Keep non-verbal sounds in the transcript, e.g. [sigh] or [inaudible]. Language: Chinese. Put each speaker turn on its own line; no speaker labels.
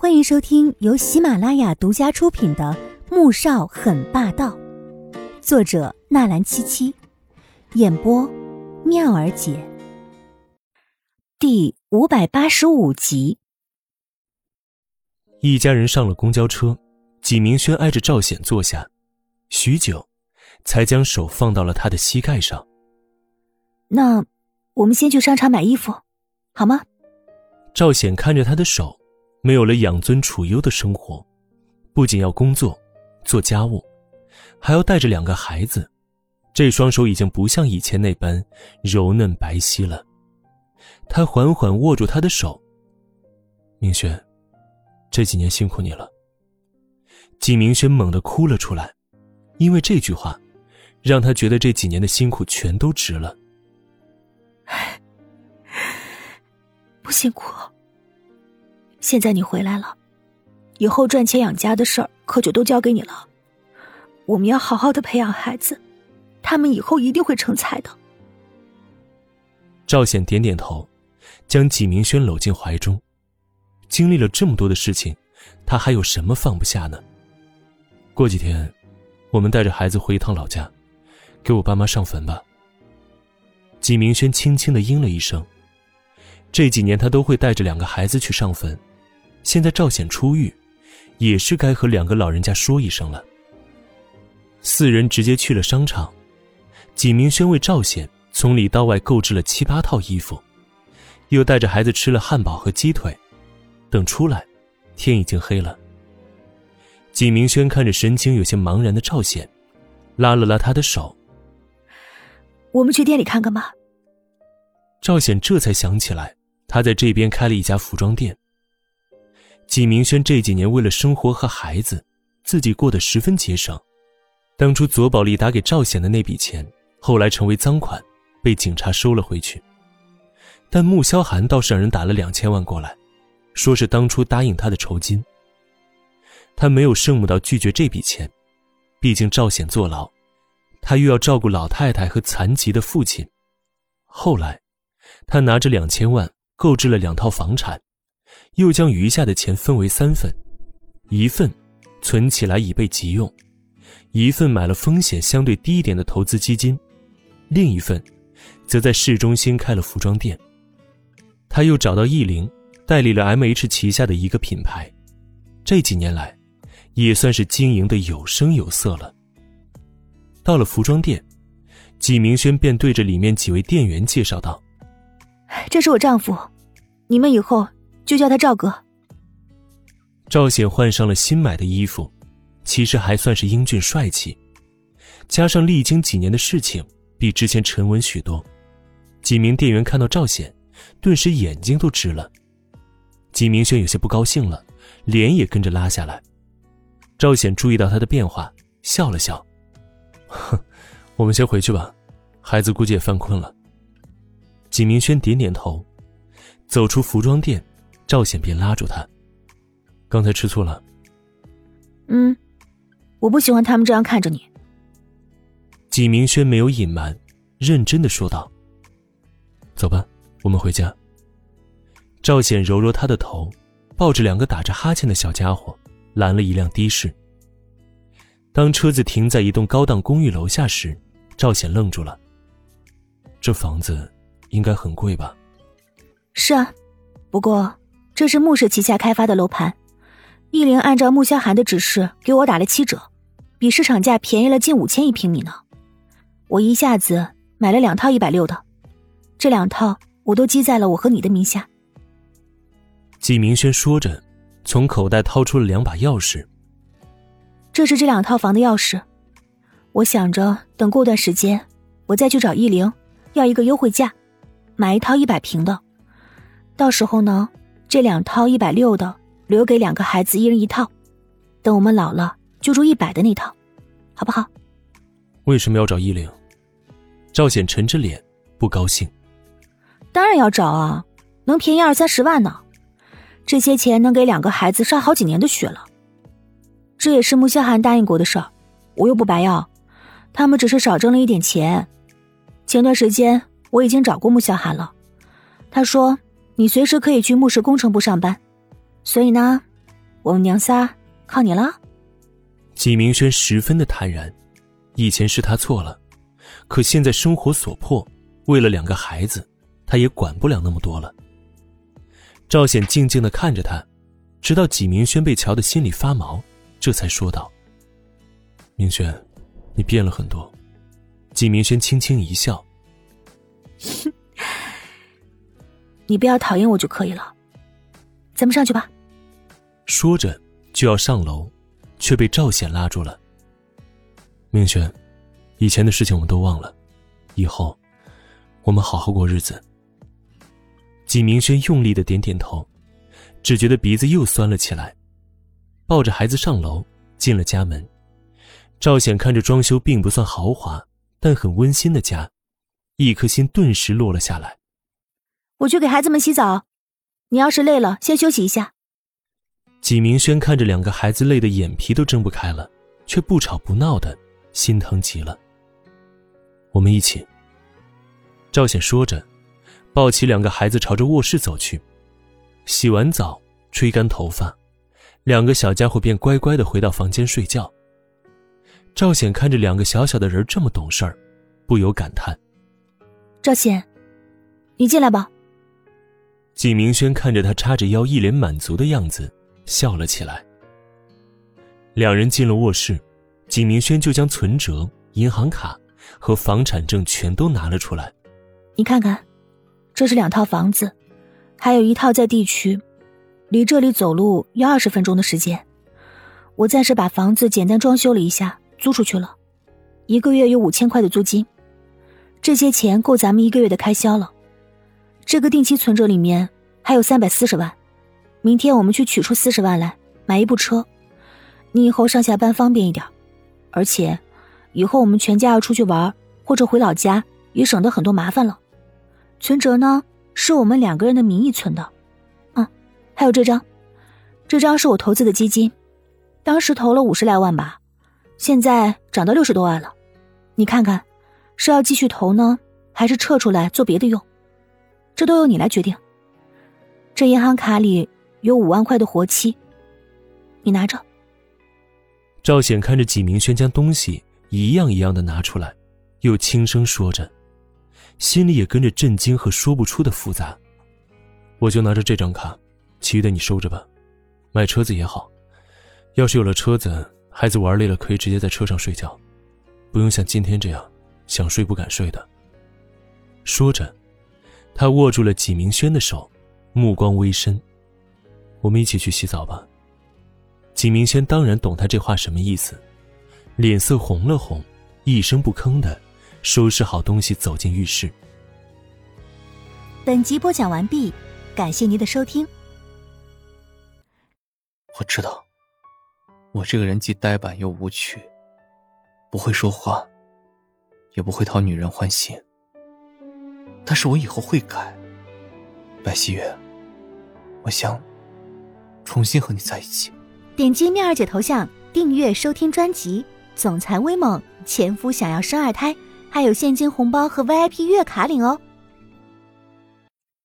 欢迎收听由喜马拉雅独家出品的《穆少很霸道》，作者纳兰七七，演播妙儿姐。第五百八十五集。
一家人上了公交车，纪明轩挨着赵显坐下，许久，才将手放到了他的膝盖上。
那，我们先去商场买衣服，好吗？
赵显看着他的手，没有了养尊处优的生活，不仅要工作、做家务，还要带着两个孩子，这双手已经不像以前那般柔嫩白皙了。他缓缓握住他的手，明轩，这几年辛苦你了。纪明轩猛地哭了出来，因为这句话，让他觉得这几年的辛苦全都值了。
不辛苦。现在你回来了，以后赚钱养家的事儿可就都交给你了。我们要好好的培养孩子，他们以后一定会成才的。
赵显点点头，将纪明轩搂进怀中。经历了这么多的事情，他还有什么放不下呢？过几天，我们带着孩子回一趟老家，给我爸妈上坟吧。纪明轩轻轻的应了一声。这几年他都会带着两个孩子去上坟，现在赵显出狱，也是该和两个老人家说一声了。四人直接去了商场，景明轩为赵显从里到外购置了七八套衣服，又带着孩子吃了汉堡和鸡腿。等出来，天已经黑了。景明轩看着神情有些茫然的赵显，拉了拉他的手：“
我们去店里看看吧。”
赵显这才想起来。他在这边开了一家服装店。纪明轩这几年为了生活和孩子，自己过得十分节省。当初左宝丽打给赵显的那笔钱，后来成为赃款，被警察收了回去。但穆萧寒倒是让人打了两千万过来，说是当初答应他的酬金。他没有圣母到拒绝这笔钱，毕竟赵显坐牢，他又要照顾老太太和残疾的父亲。后来，他拿着两千万。购置了两套房产，又将余下的钱分为三份，一份存起来以备急用，一份买了风险相对低一点的投资基金，另一份则在市中心开了服装店。他又找到易玲，代理了 M H 旗下的一个品牌，这几年来，也算是经营的有声有色了。到了服装店，纪明轩便对着里面几位店员介绍道。
这是我丈夫，你们以后就叫他赵哥。
赵显换上了新买的衣服，其实还算是英俊帅气，加上历经几年的事情，比之前沉稳许多。几名店员看到赵显，顿时眼睛都直了。纪明轩有些不高兴了，脸也跟着拉下来。赵显注意到他的变化，笑了笑：“哼，我们先回去吧，孩子估计也犯困了。”纪明轩点点头，走出服装店，赵显便拉住他：“刚才吃醋了？”“
嗯，我不喜欢他们这样看着你。”
纪明轩没有隐瞒，认真的说道：“走吧，我们回家。”赵显揉揉他的头，抱着两个打着哈欠的小家伙，拦了一辆的士。当车子停在一栋高档公寓楼下时，赵显愣住了。这房子。应该很贵吧？
是啊，不过这是穆氏旗下开发的楼盘，易玲按照穆萧寒的指示给我打了七折，比市场价便宜了近五千一平米呢。我一下子买了两套一百六的，这两套我都记在了我和你的名下。
季明轩说着，从口袋掏出了两把钥匙。
这是这两套房的钥匙，我想着等过段时间，我再去找易玲要一个优惠价。买一套一百平的，到时候呢，这两套一百六的留给两个孩子一人一套，等我们老了就住一百的那套，好不好？
为什么要找依玲？赵显沉着脸，不高兴。
当然要找啊，能便宜二三十万呢，这些钱能给两个孩子上好几年的学了。这也是穆萧寒答应过的事儿，我又不白要，他们只是少挣了一点钱。前段时间。我已经找过穆萧寒了，他说你随时可以去穆氏工程部上班，所以呢，我们娘仨靠你了。
纪明轩十分的坦然，以前是他错了，可现在生活所迫，为了两个孩子，他也管不了那么多了。赵显静静的看着他，直到纪明轩被瞧得心里发毛，这才说道：“明轩，你变了很多。”纪明轩轻轻一笑：“ [laughs]
你不要讨厌我就可以了，咱们上去吧。”
说着就要上楼，却被赵显拉住了。明轩，以前的事情我们都忘了，以后我们好好过日子。纪明轩用力的点点头，只觉得鼻子又酸了起来，抱着孩子上楼，进了家门。赵显看着装修并不算豪华，但很温馨的家，一颗心顿时落了下来。
我去给孩子们洗澡，你要是累了，先休息一下。
纪明轩看着两个孩子累得眼皮都睁不开了，却不吵不闹的，心疼极了。我们一起。赵显说着。抱起两个孩子，朝着卧室走去。洗完澡，吹干头发，两个小家伙便乖乖的回到房间睡觉。赵显看着两个小小的人这么懂事儿，不由感叹：“
赵显，你进来吧。”
景明轩看着他叉着腰，一脸满足的样子，笑了起来。两人进了卧室，景明轩就将存折、银行卡和房产证全都拿了出来。
你看看。这是两套房子，还有一套在地区，离这里走路要二十分钟的时间。我暂时把房子简单装修了一下，租出去了，一个月有五千块的租金，这些钱够咱们一个月的开销了。这个定期存折里面还有三百四十万，明天我们去取出四十万来买一部车，你以后上下班方便一点，而且以后我们全家要出去玩或者回老家也省得很多麻烦了。存折呢，是我们两个人的名义存的，啊，还有这张，这张是我投资的基金，当时投了五十来万吧，现在涨到六十多万了，你看看，是要继续投呢，还是撤出来做别的用？这都由你来决定。这银行卡里有五万块的活期，你拿着。
赵显看着纪明轩将东西一样一样的拿出来，又轻声说着。心里也跟着震惊和说不出的复杂，我就拿着这张卡，其余的你收着吧。买车子也好，要是有了车子，孩子玩累了可以直接在车上睡觉，不用像今天这样想睡不敢睡的。说着，他握住了纪明轩的手，目光微深。我们一起去洗澡吧。纪明轩当然懂他这话什么意思，脸色红了红，一声不吭的。收拾好东西，走进浴室。
本集播讲完毕，感谢您的收听。
我知道，我这个人既呆板又无趣，不会说话，也不会讨女人欢心。但是我以后会改，白希月，我想重新和你在一起。
点击妙儿姐头像，订阅收听专辑《总裁威猛前夫想要生二胎》。还有现金红包和 VIP 月卡领哦！